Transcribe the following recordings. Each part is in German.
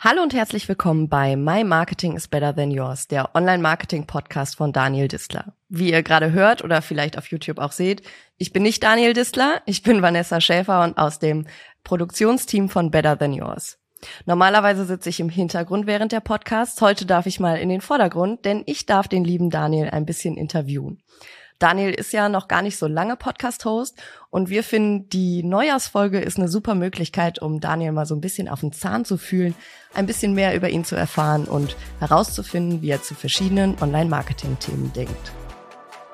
Hallo und herzlich willkommen bei My Marketing is Better Than Yours, der Online-Marketing-Podcast von Daniel Distler. Wie ihr gerade hört oder vielleicht auf YouTube auch seht, ich bin nicht Daniel Distler, ich bin Vanessa Schäfer und aus dem Produktionsteam von Better Than Yours. Normalerweise sitze ich im Hintergrund während der Podcasts, heute darf ich mal in den Vordergrund, denn ich darf den lieben Daniel ein bisschen interviewen. Daniel ist ja noch gar nicht so lange Podcast-Host und wir finden, die Neujahrsfolge ist eine super Möglichkeit, um Daniel mal so ein bisschen auf den Zahn zu fühlen, ein bisschen mehr über ihn zu erfahren und herauszufinden, wie er zu verschiedenen Online-Marketing-Themen denkt.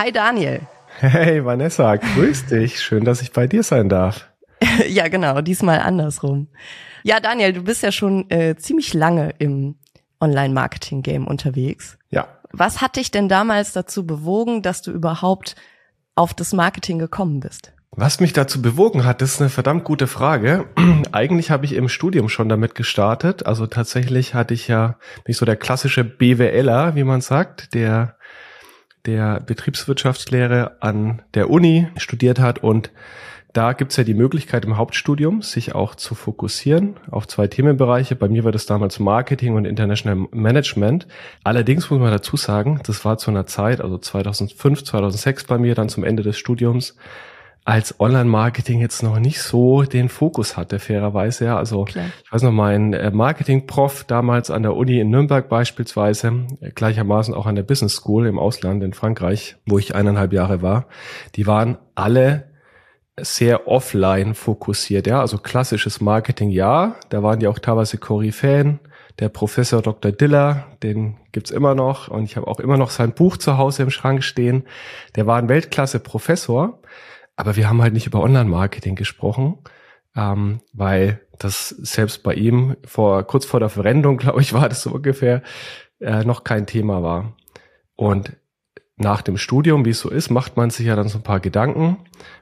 Hi Daniel. Hey Vanessa, grüß dich. Schön, dass ich bei dir sein darf. ja, genau, diesmal andersrum. Ja, Daniel, du bist ja schon äh, ziemlich lange im Online-Marketing-Game unterwegs. Ja. Was hat dich denn damals dazu bewogen, dass du überhaupt auf das Marketing gekommen bist? Was mich dazu bewogen hat, das ist eine verdammt gute Frage. Eigentlich habe ich im Studium schon damit gestartet. Also tatsächlich hatte ich ja nicht so der klassische BWLer, wie man sagt, der der Betriebswirtschaftslehre an der Uni studiert hat und da gibt's ja die Möglichkeit im Hauptstudium, sich auch zu fokussieren auf zwei Themenbereiche. Bei mir war das damals Marketing und International Management. Allerdings muss man dazu sagen, das war zu einer Zeit, also 2005, 2006 bei mir, dann zum Ende des Studiums, als Online-Marketing jetzt noch nicht so den Fokus hatte, fairerweise. Ja, also Klar. ich weiß noch, mein äh, Marketing-Prof damals an der Uni in Nürnberg beispielsweise, äh, gleichermaßen auch an der Business School im Ausland in Frankreich, wo ich eineinhalb Jahre war, die waren alle sehr offline fokussiert, ja, also klassisches Marketing, ja, da waren die auch teilweise Koryphäen, der Professor Dr. Diller, den gibt's immer noch und ich habe auch immer noch sein Buch zu Hause im Schrank stehen. Der war ein Weltklasse-Professor, aber wir haben halt nicht über Online-Marketing gesprochen, ähm, weil das selbst bei ihm vor kurz vor der Verwendung, glaube ich, war das so ungefähr, äh, noch kein Thema war. Und nach dem Studium, wie es so ist, macht man sich ja dann so ein paar Gedanken.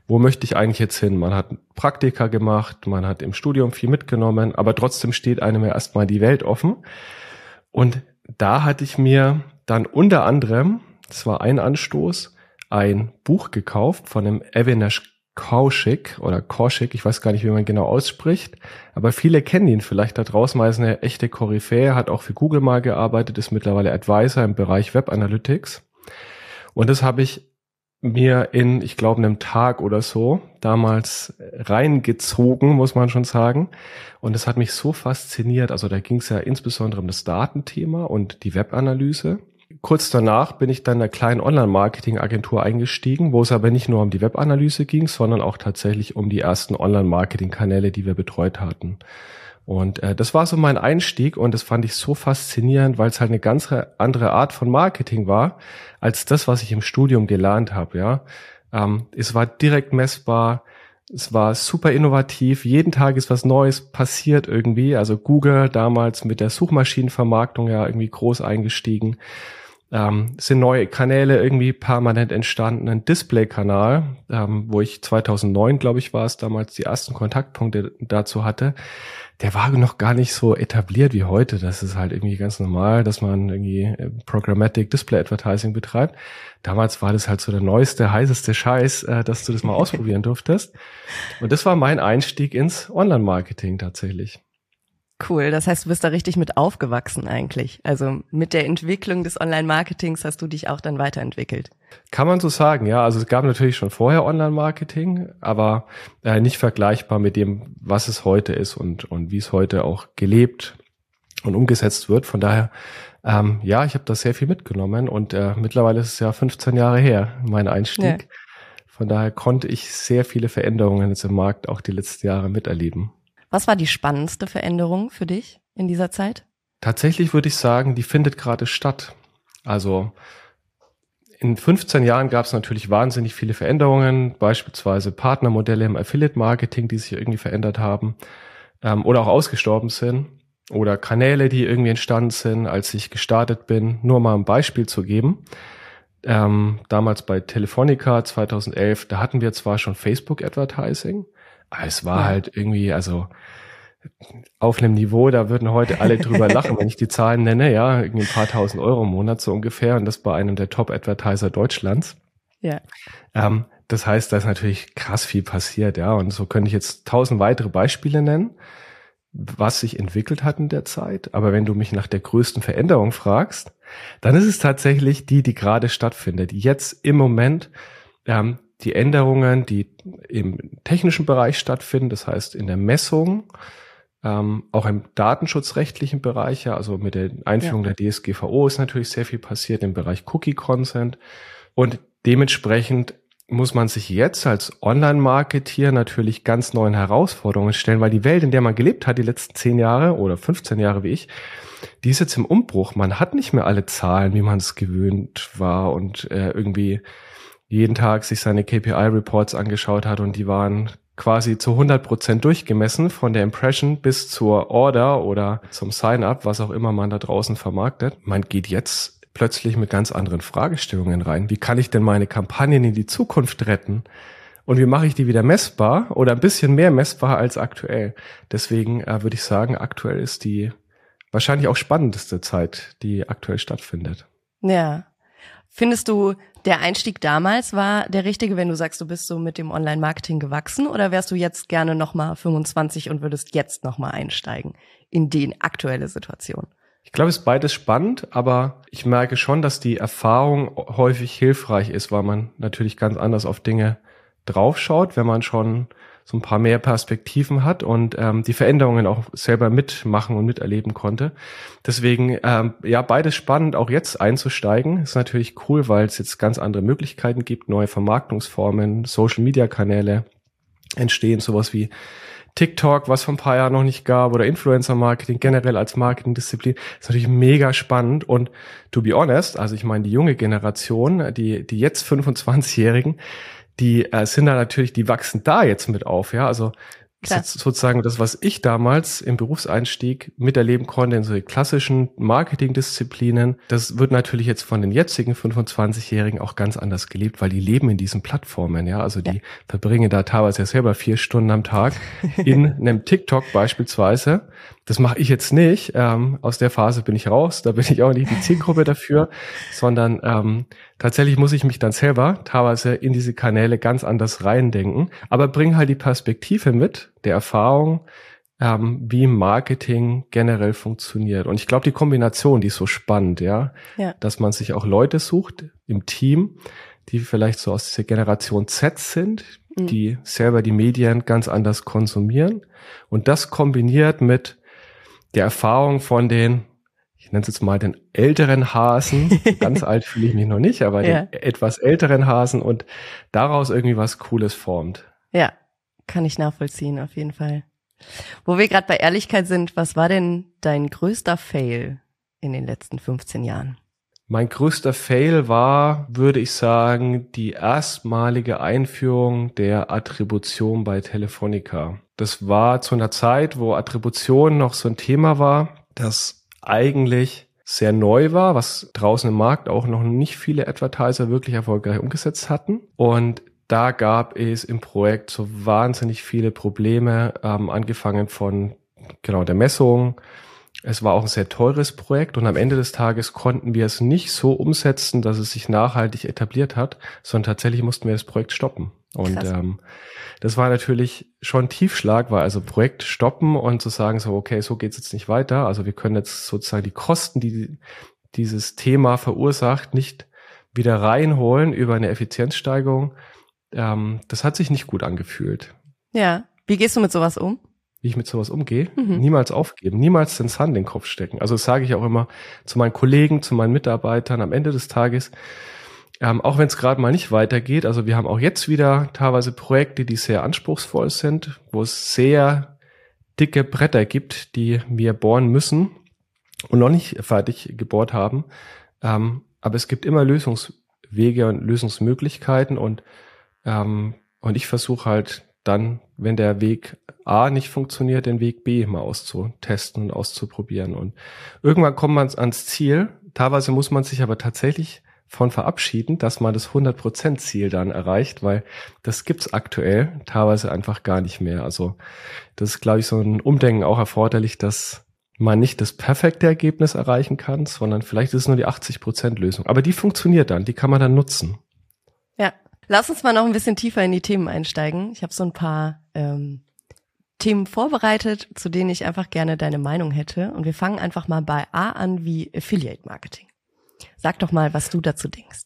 Wo möchte ich eigentlich jetzt hin? Man hat Praktika gemacht, man hat im Studium viel mitgenommen, aber trotzdem steht einem ja erstmal die Welt offen. Und da hatte ich mir dann unter anderem, das war ein Anstoß, ein Buch gekauft von einem Avinash Kaushik oder Kaushik, ich weiß gar nicht, wie man genau ausspricht, aber viele kennen ihn vielleicht da draußen, er ist eine echte Koryphäe, hat auch für Google mal gearbeitet, ist mittlerweile Advisor im Bereich Web Analytics. Und das habe ich mir in, ich glaube, einem Tag oder so damals reingezogen, muss man schon sagen. Und das hat mich so fasziniert. Also da ging es ja insbesondere um das Datenthema und die Webanalyse. Kurz danach bin ich dann in einer kleinen Online-Marketing-Agentur eingestiegen, wo es aber nicht nur um die Webanalyse ging, sondern auch tatsächlich um die ersten Online-Marketing-Kanäle, die wir betreut hatten. Und äh, das war so mein Einstieg und das fand ich so faszinierend, weil es halt eine ganz andere Art von Marketing war, als das, was ich im Studium gelernt habe. Ja, ähm, es war direkt messbar, es war super innovativ. Jeden Tag ist was Neues passiert irgendwie. Also Google damals mit der Suchmaschinenvermarktung ja irgendwie groß eingestiegen ähm, sind neue Kanäle irgendwie permanent entstanden. Ein Display-Kanal, ähm, wo ich 2009, glaube ich, war es damals, die ersten Kontaktpunkte dazu hatte, der war noch gar nicht so etabliert wie heute. Das ist halt irgendwie ganz normal, dass man irgendwie äh, Programmatic Display Advertising betreibt. Damals war das halt so der neueste, heißeste Scheiß, äh, dass du das mal ausprobieren durftest. Und das war mein Einstieg ins Online-Marketing tatsächlich. Cool, das heißt, du bist da richtig mit aufgewachsen eigentlich. Also mit der Entwicklung des Online-Marketings hast du dich auch dann weiterentwickelt. Kann man so sagen, ja. Also es gab natürlich schon vorher Online-Marketing, aber äh, nicht vergleichbar mit dem, was es heute ist und, und wie es heute auch gelebt und umgesetzt wird. Von daher, ähm, ja, ich habe da sehr viel mitgenommen und äh, mittlerweile ist es ja 15 Jahre her, mein Einstieg. Ja. Von daher konnte ich sehr viele Veränderungen jetzt im Markt auch die letzten Jahre miterleben. Was war die spannendste Veränderung für dich in dieser Zeit? Tatsächlich würde ich sagen, die findet gerade statt. Also in 15 Jahren gab es natürlich wahnsinnig viele Veränderungen, beispielsweise Partnermodelle im Affiliate-Marketing, die sich irgendwie verändert haben ähm, oder auch ausgestorben sind. oder Kanäle, die irgendwie entstanden sind, als ich gestartet bin. Nur mal ein Beispiel zu geben. Ähm, damals bei Telefonica 2011, da hatten wir zwar schon Facebook Advertising, aber es war ja. halt irgendwie, also auf einem Niveau, da würden heute alle drüber lachen, wenn ich die Zahlen nenne, ja, irgendwie ein paar tausend Euro im Monat so ungefähr und das bei einem der Top-Advertiser Deutschlands. Ja. Ähm, das heißt, da ist natürlich krass viel passiert, ja, und so könnte ich jetzt tausend weitere Beispiele nennen, was sich entwickelt hat in der Zeit. Aber wenn du mich nach der größten Veränderung fragst, dann ist es tatsächlich die, die gerade stattfindet. Jetzt im Moment ähm, die Änderungen, die im technischen Bereich stattfinden, das heißt in der Messung, ähm, auch im datenschutzrechtlichen Bereich, ja, also mit der Einführung ja. der DSGVO ist natürlich sehr viel passiert im Bereich Cookie Consent und dementsprechend muss man sich jetzt als Online-Marketier natürlich ganz neuen Herausforderungen stellen, weil die Welt, in der man gelebt hat, die letzten zehn Jahre oder 15 Jahre wie ich, die ist jetzt im Umbruch. Man hat nicht mehr alle Zahlen, wie man es gewöhnt war und äh, irgendwie jeden Tag sich seine KPI-Reports angeschaut hat und die waren quasi zu 100 Prozent durchgemessen von der Impression bis zur Order oder zum Sign-up, was auch immer man da draußen vermarktet. Man geht jetzt plötzlich mit ganz anderen Fragestellungen rein. Wie kann ich denn meine Kampagnen in die Zukunft retten? Und wie mache ich die wieder messbar oder ein bisschen mehr messbar als aktuell? Deswegen äh, würde ich sagen, aktuell ist die wahrscheinlich auch spannendste Zeit, die aktuell stattfindet. Ja. Findest du, der Einstieg damals war der richtige, wenn du sagst, du bist so mit dem Online-Marketing gewachsen oder wärst du jetzt gerne nochmal 25 und würdest jetzt nochmal einsteigen in die aktuelle Situation? Ich glaube, es ist beides spannend, aber ich merke schon, dass die Erfahrung häufig hilfreich ist, weil man natürlich ganz anders auf Dinge draufschaut, wenn man schon so ein paar mehr Perspektiven hat und ähm, die Veränderungen auch selber mitmachen und miterleben konnte. Deswegen, ähm, ja, beides spannend, auch jetzt einzusteigen. Ist natürlich cool, weil es jetzt ganz andere Möglichkeiten gibt, neue Vermarktungsformen, Social-Media-Kanäle entstehen, sowas wie TikTok, was vor ein paar Jahren noch nicht gab, oder Influencer-Marketing generell als Marketingdisziplin, ist natürlich mega spannend. Und to be honest, also ich meine, die junge Generation, die, die jetzt 25-Jährigen, die äh, sind da natürlich, die wachsen da jetzt mit auf, ja. Also sozusagen das, was ich damals im Berufseinstieg miterleben konnte in so klassischen Marketingdisziplinen, das wird natürlich jetzt von den jetzigen 25-Jährigen auch ganz anders gelebt, weil die leben in diesen Plattformen, ja. Also die ja. verbringen da teilweise ja selber vier Stunden am Tag in einem TikTok beispielsweise das mache ich jetzt nicht. Ähm, aus der Phase bin ich raus. Da bin ich auch nicht die Zielgruppe dafür, sondern ähm, tatsächlich muss ich mich dann selber teilweise in diese Kanäle ganz anders reindenken. Aber bring halt die Perspektive mit, der Erfahrung, ähm, wie Marketing generell funktioniert. Und ich glaube, die Kombination, die ist so spannend, ja? ja, dass man sich auch Leute sucht im Team, die vielleicht so aus dieser Generation Z sind, mhm. die selber die Medien ganz anders konsumieren. Und das kombiniert mit der Erfahrung von den, ich nenne es jetzt mal den älteren Hasen, ganz alt fühle ich mich noch nicht, aber ja. den etwas älteren Hasen und daraus irgendwie was Cooles formt. Ja, kann ich nachvollziehen, auf jeden Fall. Wo wir gerade bei Ehrlichkeit sind, was war denn dein größter Fail in den letzten 15 Jahren? Mein größter Fail war, würde ich sagen, die erstmalige Einführung der Attribution bei Telefonica. Das war zu einer Zeit, wo Attribution noch so ein Thema war, das eigentlich sehr neu war, was draußen im Markt auch noch nicht viele Advertiser wirklich erfolgreich umgesetzt hatten. Und da gab es im Projekt so wahnsinnig viele Probleme, ähm, angefangen von genau der Messung, es war auch ein sehr teures Projekt und am Ende des Tages konnten wir es nicht so umsetzen, dass es sich nachhaltig etabliert hat, sondern tatsächlich mussten wir das Projekt stoppen. Und ähm, das war natürlich schon Tiefschlag, weil also Projekt stoppen und zu sagen so, okay, so geht's jetzt nicht weiter. Also wir können jetzt sozusagen die Kosten, die dieses Thema verursacht, nicht wieder reinholen über eine Effizienzsteigerung. Ähm, das hat sich nicht gut angefühlt. Ja. Wie gehst du mit sowas um? wie ich mit sowas umgehe. Mhm. Niemals aufgeben, niemals den Sand in den Kopf stecken. Also das sage ich auch immer zu meinen Kollegen, zu meinen Mitarbeitern am Ende des Tages. Ähm, auch wenn es gerade mal nicht weitergeht. Also wir haben auch jetzt wieder teilweise Projekte, die sehr anspruchsvoll sind, wo es sehr dicke Bretter gibt, die wir bohren müssen und noch nicht fertig gebohrt haben. Ähm, aber es gibt immer Lösungswege und Lösungsmöglichkeiten und ähm, und ich versuche halt dann, wenn der Weg A nicht funktioniert, den Weg B mal auszutesten und auszuprobieren. Und irgendwann kommt man ans Ziel. Teilweise muss man sich aber tatsächlich von verabschieden, dass man das 100% Ziel dann erreicht, weil das gibt's aktuell teilweise einfach gar nicht mehr. Also das ist, glaube ich, so ein Umdenken auch erforderlich, dass man nicht das perfekte Ergebnis erreichen kann, sondern vielleicht ist es nur die 80% Lösung. Aber die funktioniert dann, die kann man dann nutzen. Ja, lass uns mal noch ein bisschen tiefer in die Themen einsteigen. Ich habe so ein paar ähm, Themen vorbereitet, zu denen ich einfach gerne deine Meinung hätte. Und wir fangen einfach mal bei A an wie Affiliate Marketing. Sag doch mal, was du dazu denkst.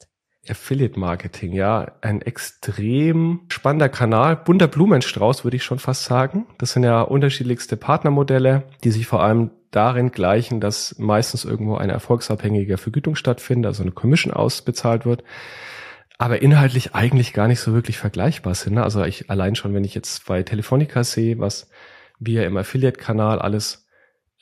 Affiliate Marketing, ja, ein extrem spannender Kanal, bunter Blumenstrauß, würde ich schon fast sagen. Das sind ja unterschiedlichste Partnermodelle, die sich vor allem darin gleichen, dass meistens irgendwo eine erfolgsabhängige Vergütung stattfindet, also eine Commission ausbezahlt wird, aber inhaltlich eigentlich gar nicht so wirklich vergleichbar sind. Ne? Also ich allein schon, wenn ich jetzt bei Telefonica sehe, was wir im Affiliate-Kanal alles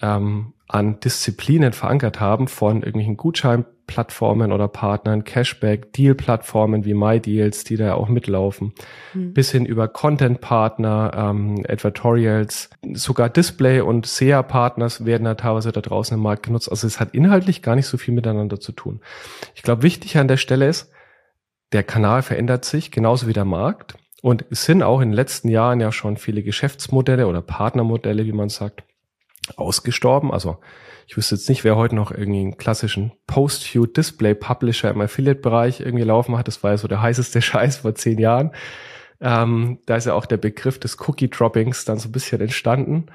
ähm, an Disziplinen verankert haben, von irgendwelchen Gutscheinplattformen oder Partnern, Cashback, Deal-Plattformen wie MyDeals, die da ja auch mitlaufen, mhm. bis hin über Content-Partner, ähm, Advertorials, sogar Display- und SEA-Partners werden da teilweise da draußen im Markt genutzt. Also es hat inhaltlich gar nicht so viel miteinander zu tun. Ich glaube, wichtig an der Stelle ist, der Kanal verändert sich, genauso wie der Markt. Und es sind auch in den letzten Jahren ja schon viele Geschäftsmodelle oder Partnermodelle, wie man sagt, ausgestorben. Also ich wüsste jetzt nicht, wer heute noch irgendwie einen klassischen Post-View-Display-Publisher im Affiliate-Bereich irgendwie laufen hat. Das war ja so der heißeste Scheiß vor zehn Jahren. Ähm, da ist ja auch der Begriff des Cookie-Droppings dann so ein bisschen entstanden.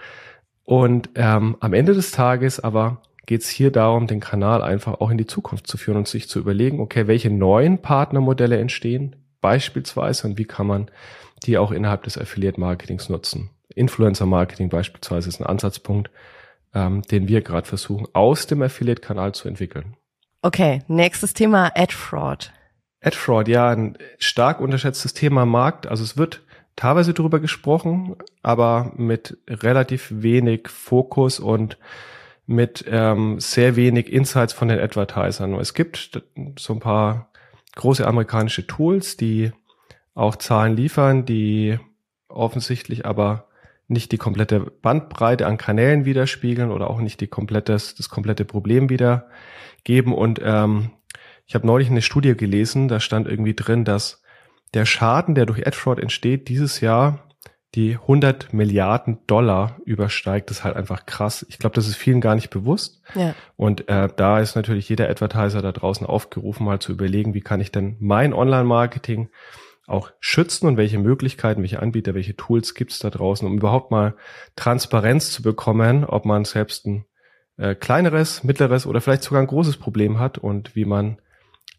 Und ähm, am Ende des Tages aber geht es hier darum, den Kanal einfach auch in die Zukunft zu führen und sich zu überlegen, okay, welche neuen Partnermodelle entstehen beispielsweise und wie kann man die auch innerhalb des Affiliate-Marketings nutzen. Influencer-Marketing beispielsweise ist ein Ansatzpunkt, ähm, den wir gerade versuchen, aus dem Affiliate-Kanal zu entwickeln. Okay, nächstes Thema Ad-Fraud. Ad-Fraud, ja, ein stark unterschätztes Thema Markt. Also es wird teilweise darüber gesprochen, aber mit relativ wenig Fokus und mit ähm, sehr wenig Insights von den Advertisern. Es gibt so ein paar große amerikanische Tools, die auch Zahlen liefern, die offensichtlich aber nicht die komplette Bandbreite an Kanälen widerspiegeln oder auch nicht die komplette, das komplette Problem wiedergeben. Und ähm, ich habe neulich eine Studie gelesen, da stand irgendwie drin, dass der Schaden, der durch AdFraud entsteht, dieses Jahr die 100 Milliarden Dollar übersteigt. Das ist halt einfach krass. Ich glaube, das ist vielen gar nicht bewusst. Ja. Und äh, da ist natürlich jeder Advertiser da draußen aufgerufen, mal zu überlegen, wie kann ich denn mein Online-Marketing auch schützen und welche Möglichkeiten, welche Anbieter, welche Tools gibt es da draußen, um überhaupt mal Transparenz zu bekommen, ob man selbst ein äh, kleineres, mittleres oder vielleicht sogar ein großes Problem hat und wie man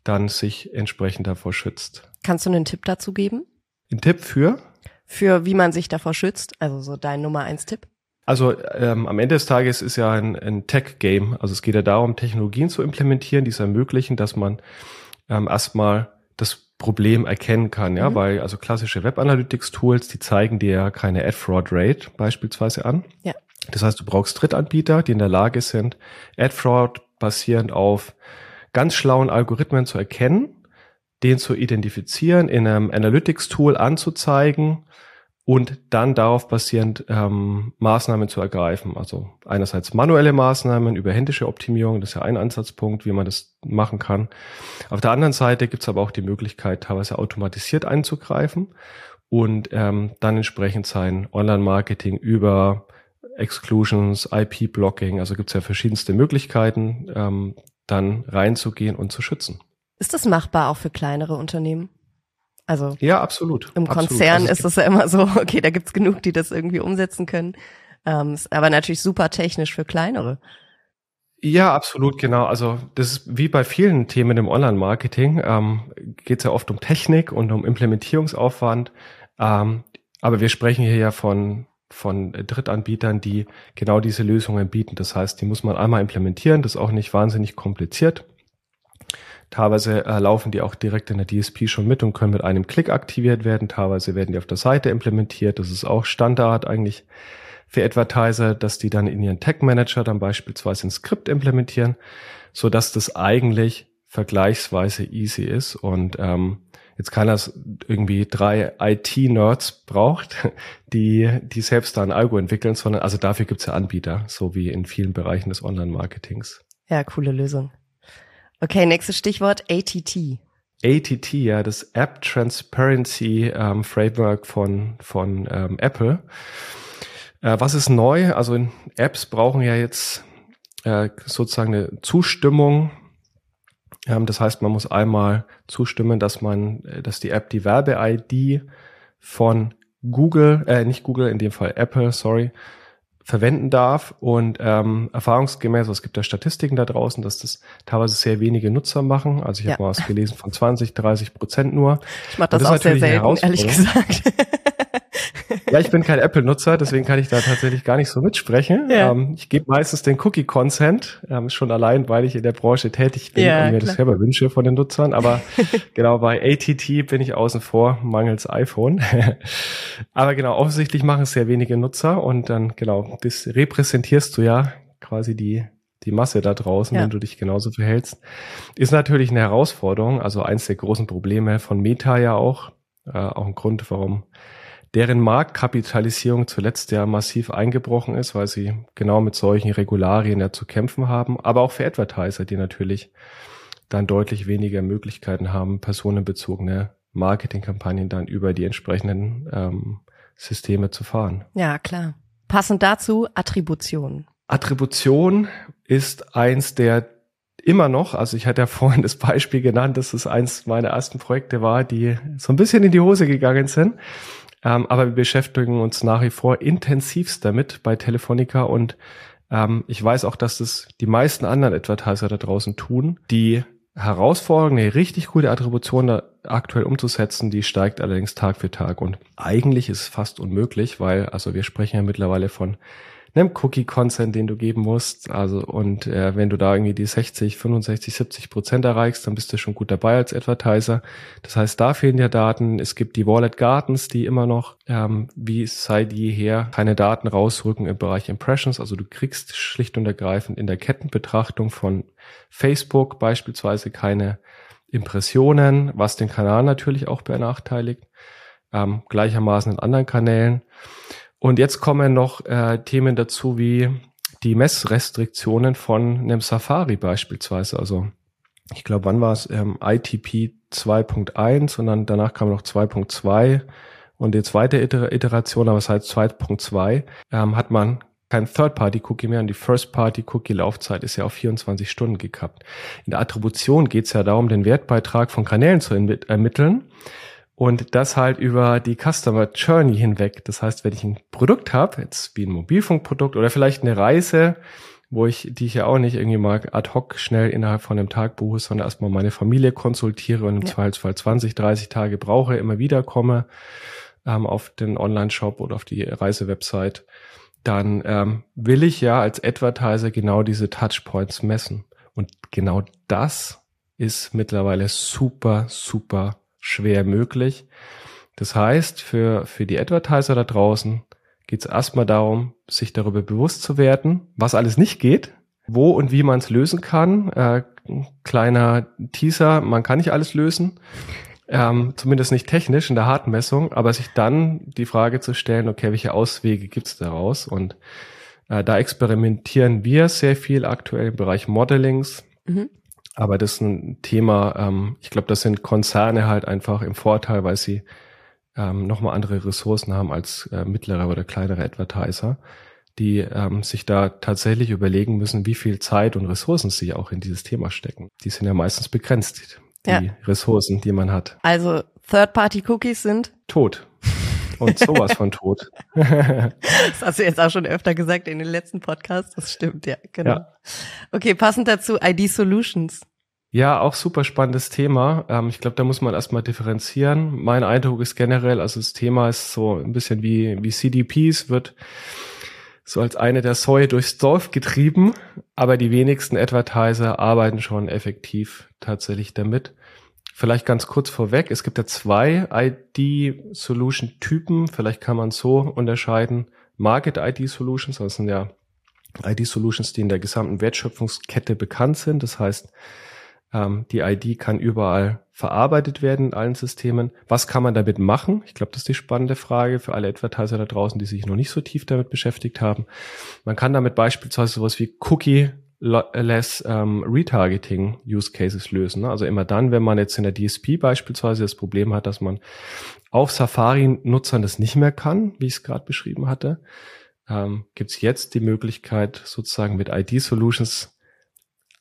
dann sich entsprechend davor schützt. Kannst du einen Tipp dazu geben? Ein Tipp für? Für wie man sich davor schützt, also so dein Nummer eins Tipp? Also ähm, am Ende des Tages ist ja ein, ein Tech-Game. Also es geht ja darum, Technologien zu implementieren, die es ermöglichen, dass man ähm, erstmal das Problem erkennen kann, ja, mhm. weil also klassische Web Analytics Tools, die zeigen dir ja keine Ad Fraud Rate beispielsweise an. Ja. Das heißt, du brauchst Drittanbieter, die in der Lage sind, Ad Fraud basierend auf ganz schlauen Algorithmen zu erkennen, den zu identifizieren, in einem Analytics Tool anzuzeigen und dann darauf basierend ähm, Maßnahmen zu ergreifen. Also einerseits manuelle Maßnahmen über händische Optimierung, das ist ja ein Ansatzpunkt, wie man das machen kann. Auf der anderen Seite gibt es aber auch die Möglichkeit, teilweise automatisiert einzugreifen und ähm, dann entsprechend sein Online-Marketing über Exclusions, IP-Blocking, also gibt es ja verschiedenste Möglichkeiten, ähm, dann reinzugehen und zu schützen. Ist das machbar auch für kleinere Unternehmen? Also ja, absolut. Im absolut. Konzern also ist es ja immer so, okay, da gibt's genug, die das irgendwie umsetzen können. Ähm, ist aber natürlich super technisch für kleinere. Ja, absolut, genau. Also das ist wie bei vielen Themen im Online-Marketing, ähm, geht es ja oft um Technik und um Implementierungsaufwand. Ähm, aber wir sprechen hier ja von, von Drittanbietern, die genau diese Lösungen bieten. Das heißt, die muss man einmal implementieren, das ist auch nicht wahnsinnig kompliziert. Teilweise äh, laufen die auch direkt in der DSP schon mit und können mit einem Klick aktiviert werden. Teilweise werden die auf der Seite implementiert. Das ist auch Standard eigentlich für Advertiser, dass die dann in ihren Tag Manager dann beispielsweise ein Skript implementieren, so dass das eigentlich vergleichsweise easy ist und ähm, jetzt das irgendwie drei IT-Nerds braucht, die, die selbst da ein Algo entwickeln, sondern also dafür gibt's ja Anbieter, so wie in vielen Bereichen des Online-Marketings. Ja, coole Lösung. Okay, nächstes Stichwort ATT. ATT, ja, das App Transparency ähm, Framework von, von ähm, Apple. Äh, was ist neu? Also Apps brauchen ja jetzt äh, sozusagen eine Zustimmung. Ähm, das heißt, man muss einmal zustimmen, dass man, äh, dass die App die Werbe-ID von Google, äh, nicht Google, in dem Fall Apple, sorry, verwenden darf. Und ähm, erfahrungsgemäß, also es gibt ja Statistiken da draußen, dass das teilweise sehr wenige Nutzer machen. Also ich ja. habe mal was gelesen von 20, 30 Prozent nur. Ich mache das, das auch sehr selten, ehrlich gesagt. Ja, ich bin kein Apple-Nutzer, deswegen kann ich da tatsächlich gar nicht so mitsprechen. Ja. Ähm, ich gebe meistens den Cookie-Consent, ähm, schon allein, weil ich in der Branche tätig bin ja, und mir klar. das selber wünsche von den Nutzern. Aber genau bei ATT bin ich außen vor, mangels iPhone. Aber genau, offensichtlich machen es sehr wenige Nutzer und dann genau, das repräsentierst du ja quasi die die Masse da draußen, ja. wenn du dich genauso verhältst, ist natürlich eine Herausforderung. Also eins der großen Probleme von Meta ja auch, äh, auch ein Grund, warum deren Marktkapitalisierung zuletzt ja massiv eingebrochen ist, weil sie genau mit solchen Regularien ja zu kämpfen haben, aber auch für Advertiser, die natürlich dann deutlich weniger Möglichkeiten haben, personenbezogene Marketingkampagnen dann über die entsprechenden ähm, Systeme zu fahren. Ja, klar. Passend dazu Attribution. Attribution ist eins der immer noch, also ich hatte ja vorhin das Beispiel genannt, dass es eins meiner ersten Projekte war, die so ein bisschen in die Hose gegangen sind. Ähm, aber wir beschäftigen uns nach wie vor intensivst damit bei Telefonica und ähm, ich weiß auch, dass das die meisten anderen Advertiser da draußen tun. Die Herausforderung, eine richtig gute Attribution da aktuell umzusetzen, die steigt allerdings Tag für Tag und eigentlich ist es fast unmöglich, weil, also wir sprechen ja mittlerweile von einem Cookie-Consent, den du geben musst. Also und äh, wenn du da irgendwie die 60, 65, 70 Prozent erreichst, dann bist du schon gut dabei als Advertiser. Das heißt, da fehlen ja Daten. Es gibt die Wallet Gardens, die immer noch, ähm, wie seit jeher, keine Daten rausrücken im Bereich Impressions. Also du kriegst schlicht und ergreifend in der Kettenbetrachtung von Facebook beispielsweise keine Impressionen, was den Kanal natürlich auch benachteiligt. Ähm, gleichermaßen in anderen Kanälen. Und jetzt kommen noch äh, Themen dazu wie die Messrestriktionen von einem Safari beispielsweise. Also ich glaube, wann war es? Ähm, ITP 2.1 und dann danach kam noch 2.2 und die zweite Iteration, aber seit 2.2 ähm, hat man kein Third-Party-Cookie mehr und die First-Party-Cookie-Laufzeit ist ja auf 24 Stunden gekappt. In der Attribution geht es ja darum, den Wertbeitrag von Kanälen zu ermitteln. Und das halt über die Customer Journey hinweg. Das heißt, wenn ich ein Produkt habe, jetzt wie ein Mobilfunkprodukt oder vielleicht eine Reise, wo ich, die ich ja auch nicht irgendwie mal ad hoc schnell innerhalb von einem Tag buche, sondern erstmal meine Familie konsultiere und im ja. Zweifelsfall 20, 30 Tage brauche, immer wieder komme ähm, auf den Online-Shop oder auf die Reisewebsite, dann ähm, will ich ja als Advertiser genau diese Touchpoints messen. Und genau das ist mittlerweile super, super schwer möglich. Das heißt, für, für die Advertiser da draußen geht es erstmal darum, sich darüber bewusst zu werden, was alles nicht geht, wo und wie man es lösen kann. Äh, kleiner Teaser, man kann nicht alles lösen, ähm, zumindest nicht technisch in der Hartmessung, aber sich dann die Frage zu stellen, okay, welche Auswege gibt es daraus? Und äh, da experimentieren wir sehr viel aktuell im Bereich Modelings. Mhm. Aber das ist ein Thema, ähm, ich glaube, das sind Konzerne halt einfach im Vorteil, weil sie ähm, nochmal andere Ressourcen haben als äh, mittlere oder kleinere Advertiser, die ähm, sich da tatsächlich überlegen müssen, wie viel Zeit und Ressourcen sie auch in dieses Thema stecken. Die sind ja meistens begrenzt, die ja. Ressourcen, die man hat. Also Third-Party-Cookies sind? Tot. Und sowas von tot. das hast du jetzt auch schon öfter gesagt in den letzten Podcasts. Das stimmt, ja, genau. Ja. Okay, passend dazu ID Solutions. Ja, auch super spannendes Thema. Ähm, ich glaube, da muss man erstmal differenzieren. Mein Eindruck ist generell, also das Thema ist so ein bisschen wie, wie CDPs, wird so als eine der Säue durchs Dorf getrieben, aber die wenigsten Advertiser arbeiten schon effektiv tatsächlich damit. Vielleicht ganz kurz vorweg, es gibt ja zwei ID-Solution-Typen, vielleicht kann man so unterscheiden. Market-ID-Solutions, das sind ja ID-Solutions, die in der gesamten Wertschöpfungskette bekannt sind. Das heißt, Ähm, die ID kann überall verarbeitet werden in allen Systemen. Was kann man damit machen? Ich glaube, das ist die spannende Frage für alle Advertiser da draußen, die sich noch nicht so tief damit beschäftigt haben. Man kann damit beispielsweise sowas wie Cookie less ähm, Retargeting Use Cases lösen. Ne? Also immer dann, wenn man jetzt in der DSP beispielsweise das Problem hat, dass man auf Safari-Nutzern das nicht mehr kann, wie ich es gerade beschrieben hatte, ähm, gibt es jetzt die Möglichkeit, sozusagen mit ID-Solutions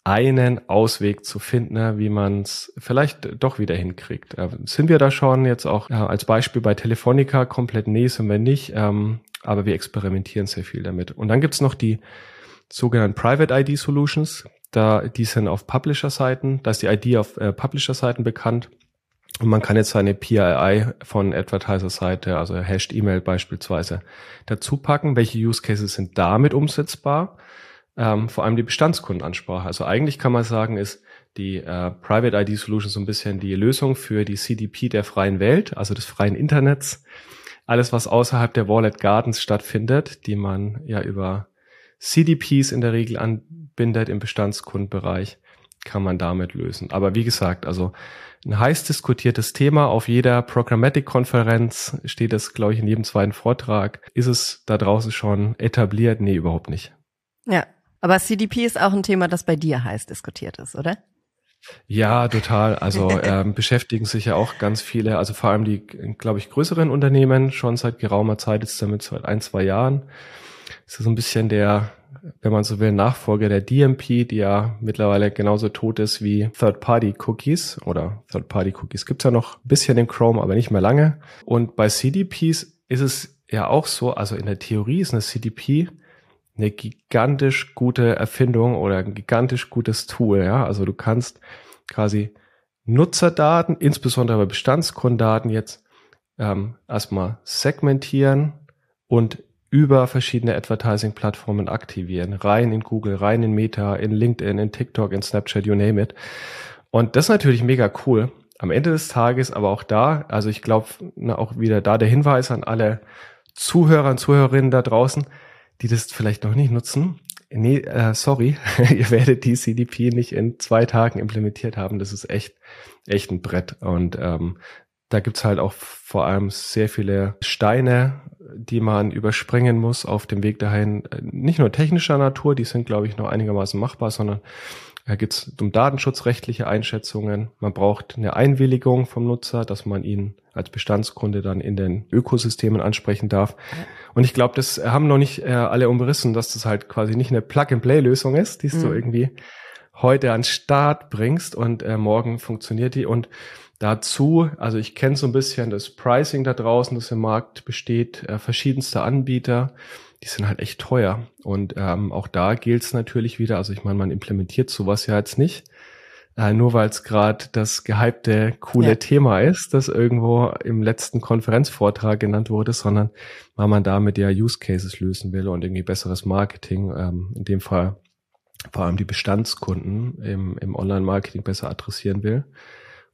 einen Ausweg zu finden, wie man es vielleicht doch wieder hinkriegt. Sind wir da schon jetzt auch als Beispiel bei Telefonica komplett nee, sind wir nicht, ähm, aber wir experimentieren sehr viel damit. Und dann gibt's noch die sogenannten Private ID Solutions. Da, die sind auf Publisher-Seiten, da ist die ID auf äh, Publisher-Seiten bekannt. Und man kann jetzt seine PII von Advertiser-Seite, also Hashed E-Mail beispielsweise, dazu packen. Welche Use Cases sind damit umsetzbar? Ähm, vor allem die Bestandskundenansprache. Also eigentlich kann man sagen, ist die äh, Private ID Solution so ein bisschen die Lösung für die CDP der freien Welt, also des freien Internets. Alles, was außerhalb der Wallet Gardens stattfindet, die man ja über CDPs in der Regel anbindet im Bestandskundenbereich, kann man damit lösen. Aber wie gesagt, also ein heiß diskutiertes Thema. Auf jeder Programmatic-Konferenz steht es, glaube ich, in jedem zweiten Vortrag. Ist es da draußen schon etabliert? Nee, überhaupt nicht. Ja, aber CDP ist auch ein Thema, das bei dir heiß diskutiert ist, oder? Ja, total. Also ähm, beschäftigen sich ja auch ganz viele, also vor allem die, glaube ich, größeren Unternehmen schon seit geraumer Zeit, jetzt damit seit ein, zwei Jahren. Das ist so ein bisschen der, wenn man so will, Nachfolger der DMP, die ja mittlerweile genauso tot ist wie Third-Party-Cookies oder Third-Party-Cookies gibt's ja noch ein bisschen in Chrome, aber nicht mehr lange. Und bei CDPs ist es ja auch so, also in der Theorie ist eine CDP eine gigantisch gute Erfindung oder ein gigantisch gutes Tool. Ja, also du kannst quasi Nutzerdaten, insbesondere bei Bestandskundendaten jetzt ähm, erstmal segmentieren und über verschiedene Advertising-Plattformen aktivieren. Rein in Google, rein in Meta, in LinkedIn, in TikTok, in Snapchat, you name it. Und das ist natürlich mega cool. Am Ende des Tages aber auch da, also ich glaube, auch wieder da der Hinweis an alle Zuhörer und Zuhörerinnen da draußen, die das vielleicht noch nicht nutzen, nee, äh, sorry, ihr werdet die CDP nicht in zwei Tagen implementiert haben. Das ist echt, echt ein Brett. Und ähm, da gibt's halt auch vor allem sehr viele Steine, die man überspringen muss auf dem Weg dahin. Nicht nur technischer Natur, die sind, glaube ich, noch einigermaßen machbar, sondern da geht es um datenschutzrechtliche Einschätzungen. Man braucht eine Einwilligung vom Nutzer, dass man ihn als Bestandskunde dann in den Ökosystemen ansprechen darf. Und ich glaube, das haben noch nicht äh, alle umrissen, dass das halt quasi nicht eine Plug-and-Play-Lösung ist, die mhm. du irgendwie heute an Start bringst und äh, morgen funktioniert die. Und dazu, also ich kenne so ein bisschen das Pricing da draußen, das im Markt besteht, äh, verschiedenste Anbieter die sind halt echt teuer. Und ähm, auch da gilt es natürlich wieder, also ich meine, man implementiert sowas ja jetzt nicht, äh, nur weil es gerade das gehypte, coole ja. Thema ist, das irgendwo im letzten Konferenzvortrag genannt wurde, sondern weil man damit ja Use Cases lösen will und irgendwie besseres Marketing, ähm, in dem Fall vor allem die Bestandskunden im, im Online-Marketing besser adressieren will.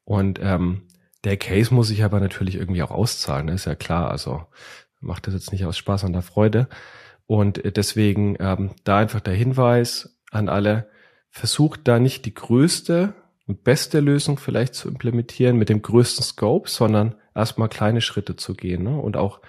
Und ähm, der Case muss sich aber natürlich irgendwie auch auszahlen, ist ja klar. Also macht das jetzt nicht aus Spaß an der Freude. Und deswegen ähm, da einfach der Hinweis an alle, versucht da nicht die größte und beste Lösung vielleicht zu implementieren mit dem größten Scope, sondern erstmal kleine Schritte zu gehen ne? und auch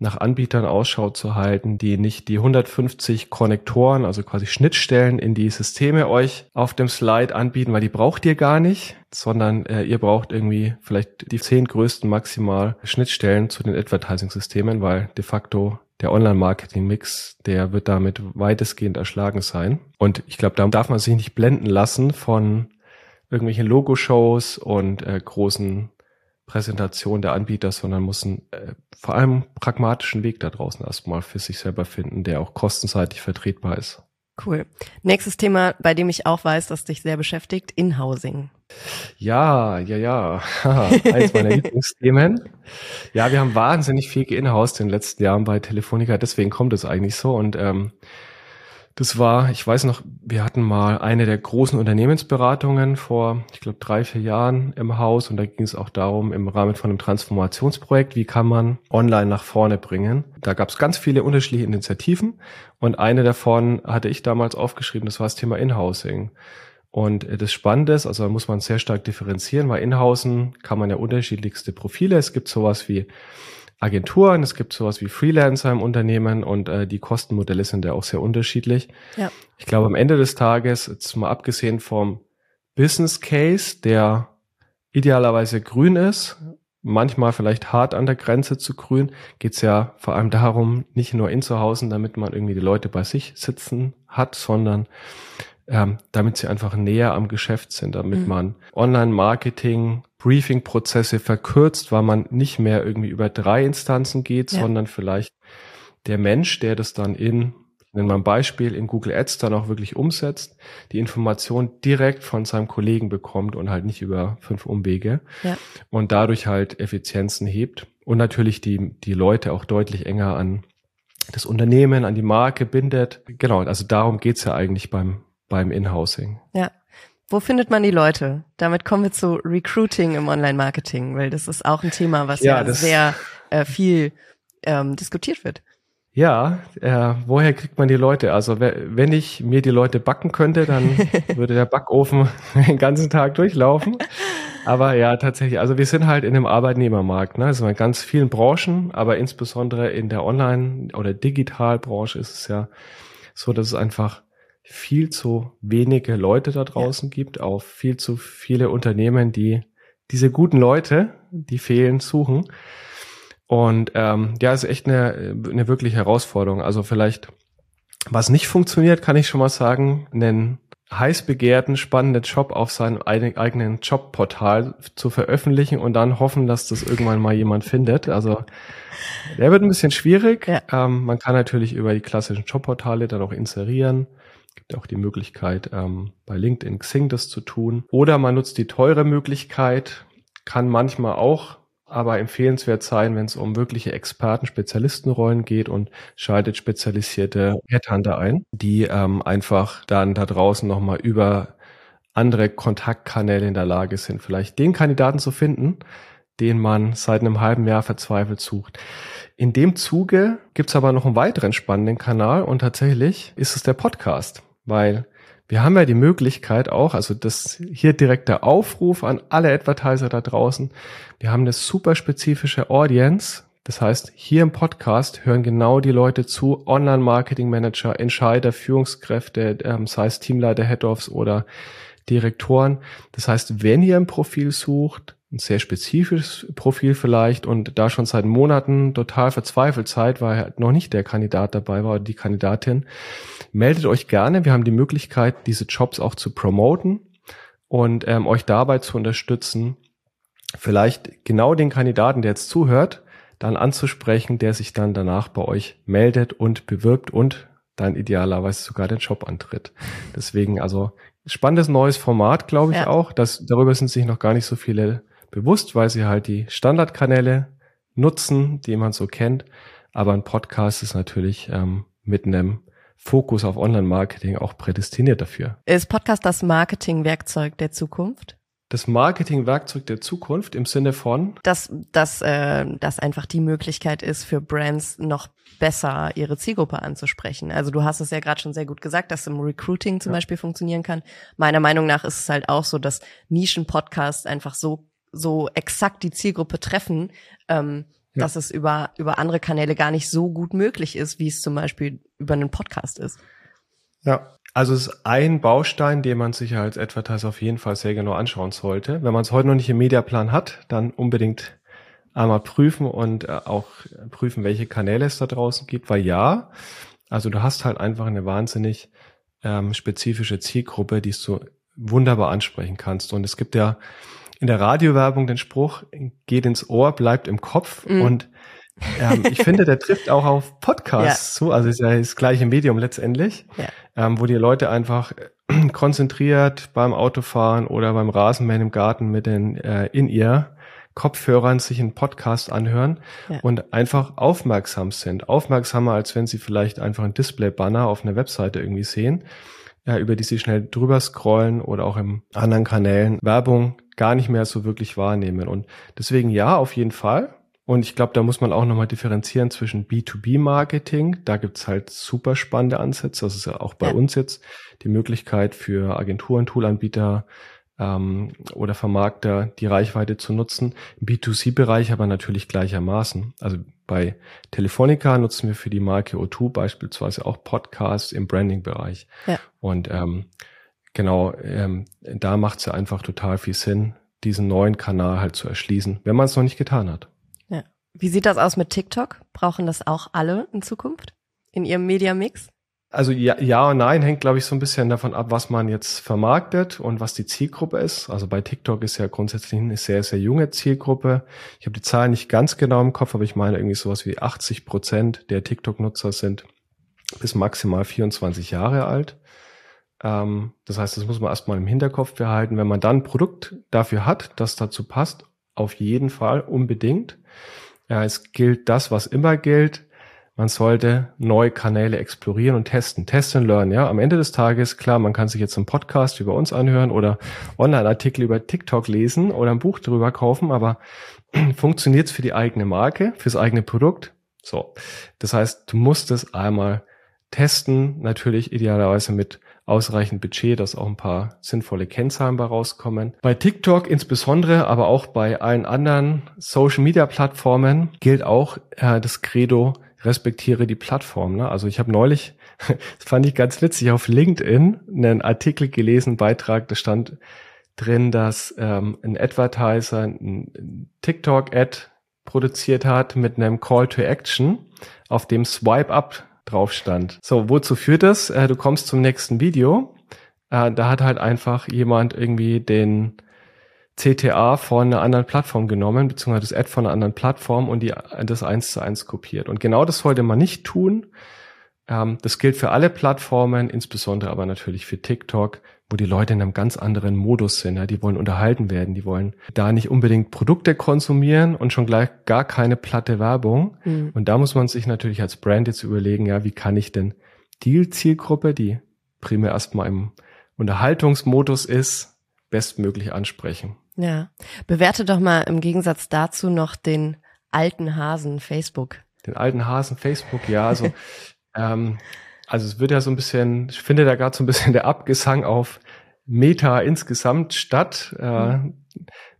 nach Anbietern Ausschau zu halten, die nicht die 150 Konnektoren, also quasi Schnittstellen in die Systeme euch auf dem Slide anbieten, weil die braucht ihr gar nicht, sondern äh, ihr braucht irgendwie vielleicht die zehn größten maximal Schnittstellen zu den Advertising-Systemen, weil de facto der Online-Marketing-Mix, der wird damit weitestgehend erschlagen sein. Und ich glaube, da darf man sich nicht blenden lassen von irgendwelchen Logo-Shows und äh, großen Präsentation der Anbieter, sondern muss einen äh, vor allem pragmatischen Weg da draußen erstmal für sich selber finden, der auch kostenseitig vertretbar ist. Cool. Nächstes Thema, bei dem ich auch weiß, dass dich sehr beschäftigt, Inhousing. Ja, ja, ja. Eins meiner Lieblingsthemen. Ja, wir haben wahnsinnig viel geinhoused in den letzten Jahren bei Telefonica, deswegen kommt es eigentlich so. Und ähm, das war, ich weiß noch, wir hatten mal eine der großen Unternehmensberatungen vor, ich glaube, drei, vier Jahren im Haus und da ging es auch darum, im Rahmen von einem Transformationsprojekt, wie kann man online nach vorne bringen. Da gab es ganz viele unterschiedliche Initiativen und eine davon hatte ich damals aufgeschrieben, das war das Thema Inhousing. Und das Spannende ist, also da muss man sehr stark differenzieren, weil in-hausen kann man ja unterschiedlichste Profile. Es gibt sowas wie Agenturen, es gibt sowas wie Freelancer im Unternehmen und äh, die Kostenmodelle sind ja auch sehr unterschiedlich. Ja. Ich glaube, am Ende des Tages, jetzt mal abgesehen vom Business Case, der idealerweise grün ist, manchmal vielleicht hart an der Grenze zu grün, geht's ja vor allem darum, nicht nur in zu Hause, damit man irgendwie die Leute bei sich sitzen hat, sondern ähm, damit sie einfach näher am Geschäft sind, damit mhm. man Online-Marketing, Briefing-Prozesse verkürzt, weil man nicht mehr irgendwie über drei Instanzen geht, ja. sondern vielleicht der Mensch, der das dann in, nennen wir ein Beispiel, in Google Ads dann auch wirklich umsetzt, die Information direkt von seinem Kollegen bekommt und halt nicht über fünf Umwege ja. und dadurch halt Effizienzen hebt und natürlich die, die Leute auch deutlich enger an das Unternehmen, an die Marke bindet. Genau, also darum geht's ja eigentlich beim, beim Inhousing. Ja. Wo findet man die Leute? Damit kommen wir zu Recruiting im Online-Marketing, weil das ist auch ein Thema, was ja, ja sehr äh, viel ähm, diskutiert wird. Ja, äh, woher kriegt man die Leute? Also wenn ich mir die Leute backen könnte, dann würde der Backofen den ganzen Tag durchlaufen. Aber ja, tatsächlich, also wir sind halt in einem Arbeitnehmermarkt, ne? Also in ganz vielen Branchen, aber insbesondere in der Online- oder Digitalbranche ist es ja so, dass es einfach viel zu wenige Leute da draußen ja. gibt, auch viel zu viele Unternehmen, die diese guten Leute, die fehlen, suchen. Und ähm, ja, ist echt eine, eine wirkliche Herausforderung. Also vielleicht, was nicht funktioniert, kann ich schon mal sagen, einen heiß begehrten, spannenden Job auf seinem eigenen Jobportal zu veröffentlichen und dann hoffen, dass das irgendwann mal jemand findet. Also der wird ein bisschen schwierig. Ja. Ähm, man kann natürlich über die klassischen Jobportale dann auch inserieren gibt auch die Möglichkeit, ähm, bei LinkedIn Xing das zu tun. Oder man nutzt die teure Möglichkeit, kann manchmal auch aber empfehlenswert sein, wenn es um wirkliche Experten, Spezialistenrollen geht und schaltet spezialisierte Headhunter ein, die ähm, einfach dann da draußen nochmal über andere Kontaktkanäle in der Lage sind, vielleicht den Kandidaten zu finden, den man seit einem halben Jahr verzweifelt sucht. In dem Zuge gibt's aber noch einen weiteren spannenden Kanal und tatsächlich ist es der Podcast weil wir haben ja die Möglichkeit auch, also das hier direkt der Aufruf an alle Advertiser da draußen. Wir haben eine super spezifische Audience. Das heißt, hier im Podcast hören genau die Leute zu, Online-Marketing-Manager, Entscheider, Führungskräfte, ähm, sei es Teamleiter, Head-Offs oder Direktoren. Das heißt, wenn ihr ein Profil sucht, ein sehr spezifisches Profil vielleicht und da schon seit Monaten total verzweifelt seid, weil halt noch nicht der Kandidat dabei war oder die Kandidatin, meldet euch gerne. Wir haben die Möglichkeit, diese Jobs auch zu promoten und ähm, euch dabei zu unterstützen, vielleicht genau den Kandidaten, der jetzt zuhört, dann anzusprechen, der sich dann danach bei euch meldet und bewirbt und dann idealerweise sogar den Job antritt. Deswegen also spannendes neues Format, glaube ich ja. auch. Das, darüber sind sich noch gar nicht so viele bewusst, weil sie halt die Standardkanäle nutzen, die man so kennt. Aber ein Podcast ist natürlich ähm, mit einem Fokus auf Online-Marketing auch prädestiniert dafür. Ist Podcast das Marketing-Werkzeug der Zukunft? Das Marketing-Werkzeug der Zukunft im Sinne von? Dass, dass äh, das einfach die Möglichkeit ist, für Brands noch besser ihre Zielgruppe anzusprechen. Also du hast es ja gerade schon sehr gut gesagt, dass im Recruiting zum ja. Beispiel funktionieren kann. Meiner Meinung nach ist es halt auch so, dass Nischen-Podcasts einfach so so exakt die Zielgruppe treffen, ähm, ja. dass es über, über andere Kanäle gar nicht so gut möglich ist, wie es zum Beispiel über einen Podcast ist. Ja, also es ist ein Baustein, den man sich als Advertiser auf jeden Fall sehr genau anschauen sollte. Wenn man es heute noch nicht im Mediaplan hat, dann unbedingt einmal prüfen und äh, auch prüfen, welche Kanäle es da draußen gibt, weil ja, also du hast halt einfach eine wahnsinnig ähm, spezifische Zielgruppe, die du wunderbar ansprechen kannst. Und es gibt ja in der Radiowerbung den Spruch, geht ins Ohr, bleibt im Kopf. Mhm. Und ähm, ich finde, der trifft auch auf Podcasts ja. zu, also ist ja das gleiche Medium letztendlich, ja. ähm, wo die Leute einfach äh, konzentriert beim Autofahren oder beim Rasenmähen im Garten mit den äh, in ihr Kopfhörern sich einen Podcast anhören ja. und einfach aufmerksam sind. Aufmerksamer, als wenn sie vielleicht einfach ein Display-Banner auf einer Webseite irgendwie sehen, ja, über die sie schnell drüber scrollen oder auch im anderen Kanälen Werbung gar nicht mehr so wirklich wahrnehmen. Und deswegen ja, auf jeden Fall. Und ich glaube, da muss man auch nochmal differenzieren zwischen B2B-Marketing. Da gibt's halt super spannende Ansätze. Das ist ja auch bei ja. uns jetzt die Möglichkeit für Agenturen, Toolanbieter ähm, oder Vermarkter die Reichweite zu nutzen. Im B2C-Bereich aber natürlich gleichermaßen. Also bei Telefonica nutzen wir für die Marke O2 beispielsweise auch Podcasts im Branding-Bereich. Ja. Und ähm, genau, ähm, da macht es ja einfach total viel Sinn, diesen neuen Kanal halt zu erschließen, wenn man es noch nicht getan hat. Wie sieht das aus mit TikTok? Brauchen das auch alle in Zukunft in ihrem Media-Mix? Also ja, ja und nein hängt, glaube ich, so ein bisschen davon ab, was man jetzt vermarktet und was die Zielgruppe ist. Also bei TikTok ist ja grundsätzlich eine sehr, sehr junge Zielgruppe. Ich habe die Zahlen nicht ganz genau im Kopf, aber ich meine irgendwie sowas wie 80 Prozent der TikTok-Nutzer sind bis maximal 24 Jahre alt. Ähm, das heißt, das muss man erstmal im Hinterkopf behalten. Wenn man dann ein Produkt dafür hat, das dazu passt, auf jeden Fall unbedingt. Ja, es gilt das, was immer gilt. Man sollte neue Kanäle explorieren und testen. Test and learn, ja. Am Ende des Tages, klar, man kann sich jetzt einen Podcast über uns anhören oder Online-Artikel über TikTok lesen oder ein Buch drüber kaufen, aber funktioniert's für die eigene Marke, fürs eigene Produkt? So. Das heißt, du musst es einmal testen, natürlich idealerweise mit ausreichend Budget, dass auch ein paar sinnvolle Kennzahlen bei rauskommen. Bei TikTok insbesondere, aber auch bei allen anderen Social-Media-Plattformen gilt auch äh, das Credo, respektiere die Plattform. Ne? Also ich habe neulich, das fand ich ganz witzig, auf LinkedIn einen Artikel gelesen, Beitrag, da stand drin, dass ähm, ein Advertiser ein TikTok-Ad produziert hat mit einem Call to Action, auf dem Swipe Up drauf stand. So, wozu führt das? Äh, du kommst zum nächsten Video. Äh, da hat halt einfach jemand irgendwie den CTA von einer anderen Plattform genommen, beziehungsweise das Ad von einer anderen Plattform und die, das eins zu eins kopiert. Und genau das sollte man nicht tun. Ähm, das gilt für alle Plattformen, insbesondere aber natürlich für TikTok wo die Leute in einem ganz anderen Modus sind. Ja, die wollen unterhalten werden, die wollen da nicht unbedingt Produkte konsumieren und schon gleich gar keine platte Werbung. Mhm. Und da muss man sich natürlich als Brand jetzt überlegen, ja, wie kann ich denn die Zielgruppe, die primär erstmal im Unterhaltungsmodus ist, bestmöglich ansprechen. Ja, bewerte doch mal im Gegensatz dazu noch den alten Hasen Facebook. Den alten Hasen Facebook, ja, also ähm, also es wird ja so ein bisschen, ich finde da gerade so ein bisschen der Abgesang auf Meta insgesamt statt. Äh,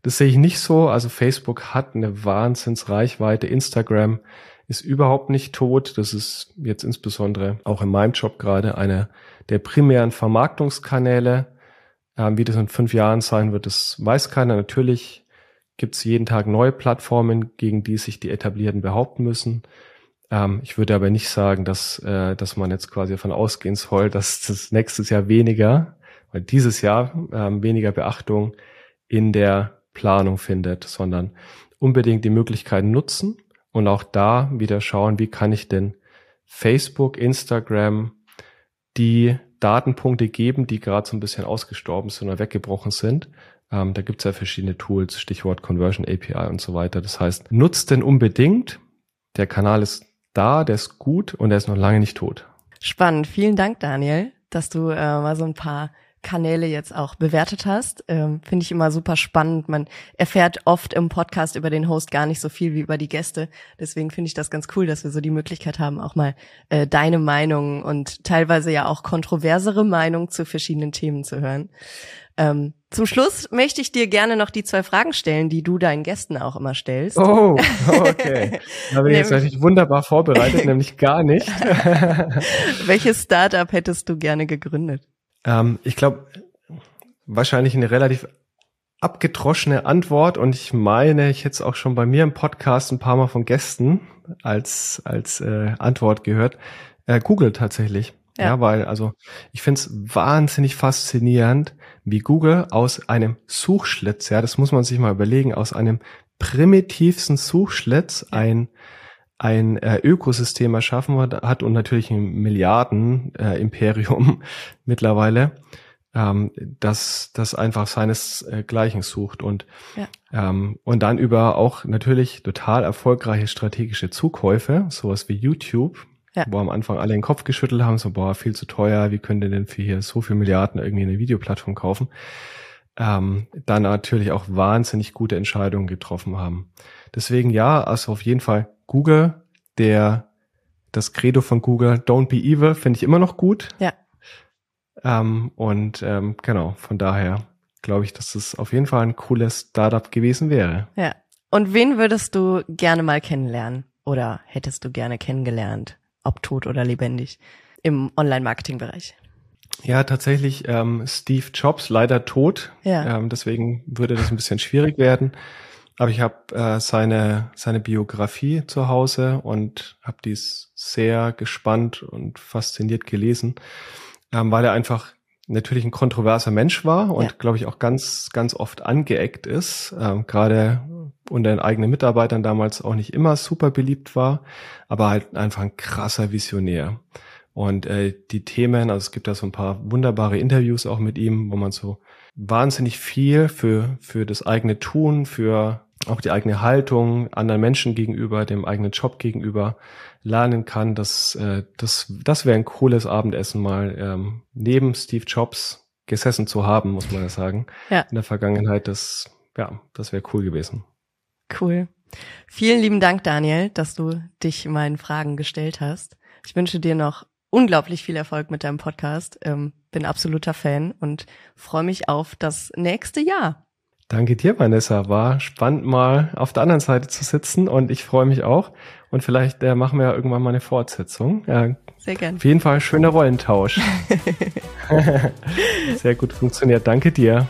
das sehe ich nicht so. Also Facebook hat eine Wahnsinnsreichweite. Instagram ist überhaupt nicht tot. Das ist jetzt insbesondere auch in meinem Job gerade eine der primären Vermarktungskanäle. Wie das in fünf Jahren sein wird, das weiß keiner. Natürlich gibt es jeden Tag neue Plattformen, gegen die sich die etablierten behaupten müssen. Ähm, ich würde aber nicht sagen, dass, äh, dass man jetzt quasi davon ausgehen soll, dass das nächstes Jahr weniger, weil dieses Jahr ähm, weniger Beachtung in der Planung findet, sondern unbedingt die Möglichkeiten nutzen und auch da wieder schauen, wie kann ich denn Facebook, Instagram die Datenpunkte geben, die gerade so ein bisschen ausgestorben sind oder weggebrochen sind. Ähm, da gibt es ja verschiedene Tools, Stichwort Conversion API und so weiter. Das heißt, nutzt denn unbedingt. Der Kanal ist da, der ist gut und der ist noch lange nicht tot. Spannend. Vielen Dank, Daniel, dass du äh, mal so ein paar Kanäle jetzt auch bewertet hast. Ähm, Finde ich immer super spannend. Man erfährt oft im Podcast über den Host gar nicht so viel wie über die Gäste. Deswegen finde ich das ganz cool, dass wir so die Möglichkeit haben, auch mal äh, deine Meinung und teilweise ja auch kontroversere Meinung zu verschiedenen Themen zu hören. Ähm, zum Schluss möchte ich dir gerne noch die zwei Fragen stellen, die du deinen Gästen auch immer stellst. Oh, okay. Da bin ich jetzt natürlich wunderbar vorbereitet, nämlich gar nicht. Welches Startup hättest du gerne gegründet? Ähm, ich glaube, wahrscheinlich eine relativ abgedroschene Antwort und ich meine, ich hätte es auch schon bei mir im Podcast ein paar Mal von Gästen als, als äh, Antwort gehört. Äh, Google tatsächlich. Ja. ja, weil also ich finde es wahnsinnig faszinierend, wie Google aus einem Suchschlitz, ja, das muss man sich mal überlegen, aus einem primitivsten Suchschlitz ein ein äh, Ökosystem erschaffen hat und natürlich ein Milliarden-Imperium äh, mittlerweile, ähm, das, das einfach seinesgleichen sucht und, ja. ähm, und dann über auch natürlich total erfolgreiche strategische Zukäufe, sowas wie YouTube, ja. wo am Anfang alle den Kopf geschüttelt haben, so, boah, viel zu teuer, wie könnt ihr denn für hier so viel Milliarden irgendwie eine Videoplattform kaufen? ähm, dann natürlich auch wahnsinnig gute Entscheidungen getroffen haben. Deswegen ja, also auf jeden Fall Google, der das Credo von Google, Don't be evil, finde ich immer noch gut. Ja. Ähm, und ähm, genau, von daher glaube ich, dass es auf jeden Fall ein cooles Startup gewesen wäre. Ja. Und wen würdest du gerne mal kennenlernen? Oder hättest du gerne kennengelernt, ob tot oder lebendig, im Online-Marketing-Bereich? Ja, tatsächlich ähm, Steve Jobs leider tot. Ja. Ähm, deswegen würde das ein bisschen schwierig werden. Aber ich habe äh, seine seine Biografie zu Hause und habe dies sehr gespannt und fasziniert gelesen, ähm, weil er einfach natürlich ein kontroverser Mensch war und ja. glaube ich auch ganz ganz oft angeeckt ist, ähm, gerade unter den eigenen Mitarbeitern damals auch nicht immer super beliebt war, aber halt einfach ein krasser Visionär. Und äh, die Themen, also es gibt da so ein paar wunderbare Interviews auch mit ihm, wo man so wahnsinnig viel für, für das eigene Tun, für auch die eigene Haltung anderen Menschen gegenüber, dem eigenen Job gegenüber lernen kann. Das, äh, das, das wäre ein cooles Abendessen mal ähm, neben Steve Jobs gesessen zu haben, muss man ja sagen. Ja. In der Vergangenheit, das, ja, das wäre cool gewesen. Cool. Vielen lieben Dank, Daniel, dass du dich meinen Fragen gestellt hast. Ich wünsche dir noch unglaublich viel Erfolg mit deinem Podcast. Ähm, bin absoluter Fan und freue mich auf das nächste Jahr. Danke dir, Vanessa. War spannend, mal auf der anderen Seite zu sitzen und ich freue mich auch. Und vielleicht äh, machen wir ja irgendwann mal eine Fortsetzung. Ja, Sehr gern. Auf jeden Fall schöner Rollentausch. Sehr gut funktioniert. Danke dir.